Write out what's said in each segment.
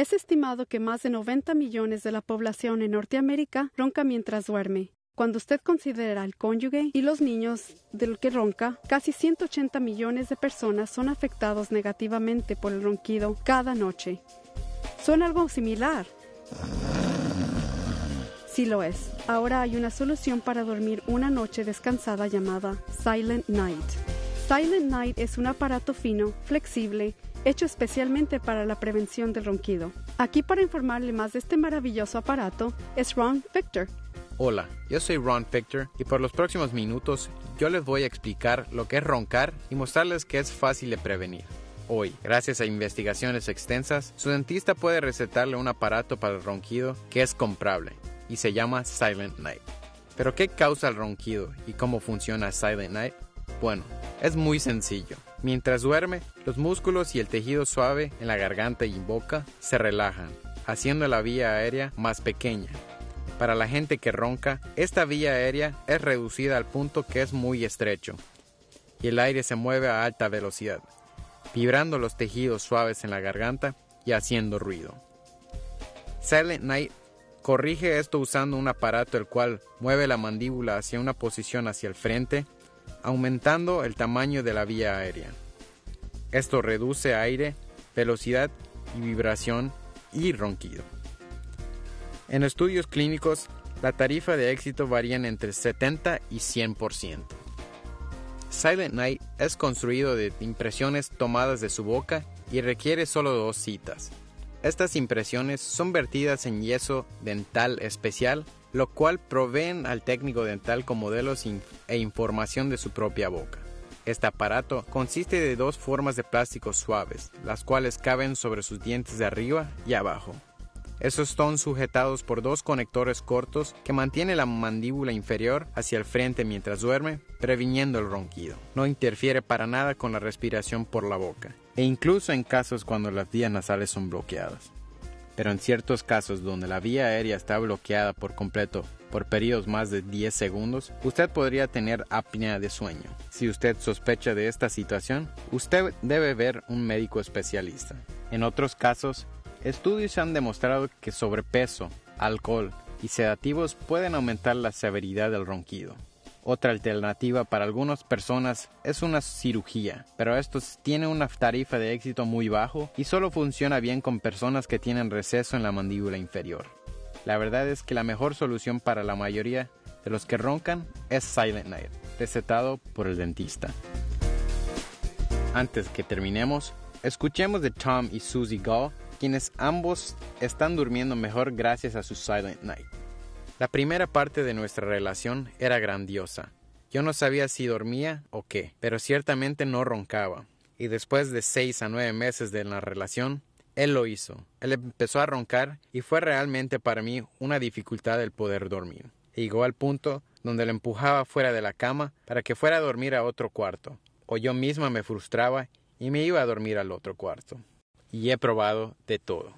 Es estimado que más de 90 millones de la población en Norteamérica ronca mientras duerme. Cuando usted considera al cónyuge y los niños del que ronca, casi 180 millones de personas son afectados negativamente por el ronquido cada noche. ¿Suena algo similar? Sí lo es. Ahora hay una solución para dormir una noche descansada llamada Silent Night. Silent Night es un aparato fino, flexible, hecho especialmente para la prevención del ronquido. Aquí para informarle más de este maravilloso aparato es Ron Victor. Hola, yo soy Ron Victor y por los próximos minutos yo les voy a explicar lo que es roncar y mostrarles que es fácil de prevenir. Hoy, gracias a investigaciones extensas, su dentista puede recetarle un aparato para el ronquido que es comprable y se llama Silent Night. ¿Pero qué causa el ronquido y cómo funciona Silent Night? Bueno, es muy sencillo. Mientras duerme, los músculos y el tejido suave en la garganta y boca se relajan, haciendo la vía aérea más pequeña. Para la gente que ronca, esta vía aérea es reducida al punto que es muy estrecho y el aire se mueve a alta velocidad, vibrando los tejidos suaves en la garganta y haciendo ruido. Silent Night corrige esto usando un aparato el cual mueve la mandíbula hacia una posición hacia el frente aumentando el tamaño de la vía aérea. Esto reduce aire, velocidad y vibración y ronquido. En estudios clínicos, la tarifa de éxito varía entre 70 y 100%. Silent Night es construido de impresiones tomadas de su boca y requiere solo dos citas. Estas impresiones son vertidas en yeso dental especial lo cual proveen al técnico dental con modelos e información de su propia boca. Este aparato consiste de dos formas de plástico suaves, las cuales caben sobre sus dientes de arriba y abajo. Estos son sujetados por dos conectores cortos que mantienen la mandíbula inferior hacia el frente mientras duerme, previniendo el ronquido. No interfiere para nada con la respiración por la boca, e incluso en casos cuando las vías nasales son bloqueadas pero en ciertos casos donde la vía aérea está bloqueada por completo por periodos más de 10 segundos, usted podría tener apnea de sueño. Si usted sospecha de esta situación, usted debe ver un médico especialista. En otros casos, estudios han demostrado que sobrepeso, alcohol y sedativos pueden aumentar la severidad del ronquido. Otra alternativa para algunas personas es una cirugía, pero esto tiene una tarifa de éxito muy bajo y solo funciona bien con personas que tienen receso en la mandíbula inferior. La verdad es que la mejor solución para la mayoría de los que roncan es Silent Night, recetado por el dentista. Antes que terminemos, escuchemos de Tom y Susie Gall, quienes ambos están durmiendo mejor gracias a su Silent Night. La primera parte de nuestra relación era grandiosa. Yo no sabía si dormía o qué, pero ciertamente no roncaba. Y después de seis a nueve meses de la relación, él lo hizo. Él empezó a roncar y fue realmente para mí una dificultad el poder dormir. llegó al punto donde le empujaba fuera de la cama para que fuera a dormir a otro cuarto, o yo misma me frustraba y me iba a dormir al otro cuarto. Y he probado de todo.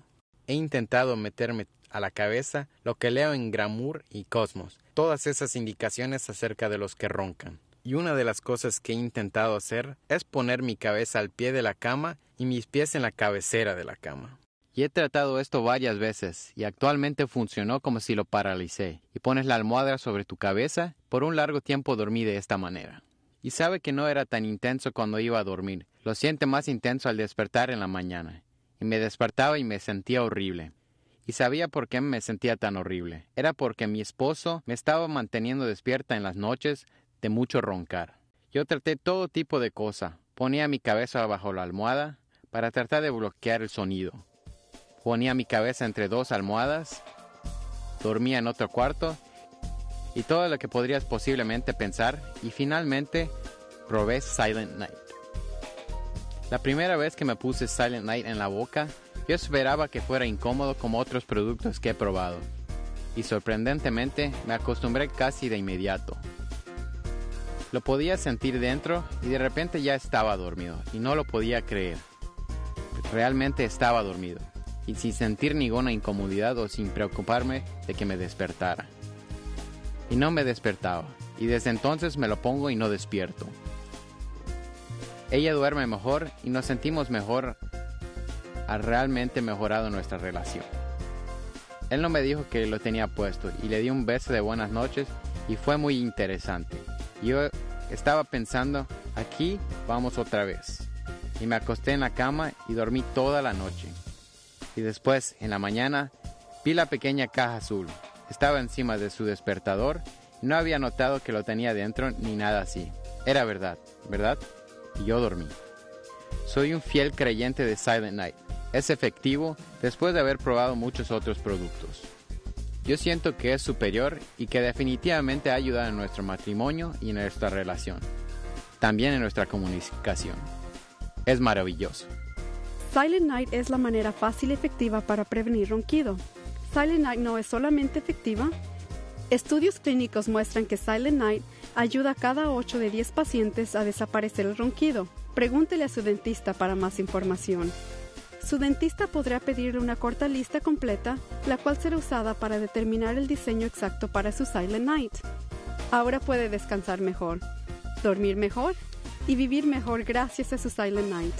He intentado meterme a la cabeza lo que leo en Gramour y Cosmos, todas esas indicaciones acerca de los que roncan. Y una de las cosas que he intentado hacer es poner mi cabeza al pie de la cama y mis pies en la cabecera de la cama. Y he tratado esto varias veces y actualmente funcionó como si lo paralicé. Y pones la almohada sobre tu cabeza, por un largo tiempo dormí de esta manera. Y sabe que no era tan intenso cuando iba a dormir, lo siente más intenso al despertar en la mañana. Y me despertaba y me sentía horrible y sabía por qué me sentía tan horrible. Era porque mi esposo me estaba manteniendo despierta en las noches de mucho roncar. Yo traté todo tipo de cosa. Ponía mi cabeza bajo la almohada para tratar de bloquear el sonido. Ponía mi cabeza entre dos almohadas, dormía en otro cuarto y todo lo que podrías posiblemente pensar y finalmente probé Silent Night. La primera vez que me puse Silent Night en la boca yo esperaba que fuera incómodo como otros productos que he probado, y sorprendentemente me acostumbré casi de inmediato. Lo podía sentir dentro y de repente ya estaba dormido, y no lo podía creer. Realmente estaba dormido, y sin sentir ninguna incomodidad o sin preocuparme de que me despertara. Y no me despertaba, y desde entonces me lo pongo y no despierto. Ella duerme mejor y nos sentimos mejor ha realmente mejorado nuestra relación. Él no me dijo que lo tenía puesto y le di un beso de buenas noches y fue muy interesante. Yo estaba pensando, aquí vamos otra vez. Y me acosté en la cama y dormí toda la noche. Y después, en la mañana, vi la pequeña caja azul. Estaba encima de su despertador y no había notado que lo tenía dentro ni nada así. Era verdad, ¿verdad? Y yo dormí. Soy un fiel creyente de Silent Night. Es efectivo después de haber probado muchos otros productos. Yo siento que es superior y que definitivamente ha ayudado en nuestro matrimonio y en nuestra relación. También en nuestra comunicación. Es maravilloso. Silent Night es la manera fácil y efectiva para prevenir ronquido. Silent Night no es solamente efectiva. Estudios clínicos muestran que Silent Night ayuda a cada 8 de 10 pacientes a desaparecer el ronquido. Pregúntele a su dentista para más información. Su dentista podrá pedirle una corta lista completa, la cual será usada para determinar el diseño exacto para su Silent Night. Ahora puede descansar mejor, dormir mejor y vivir mejor gracias a su Silent Night.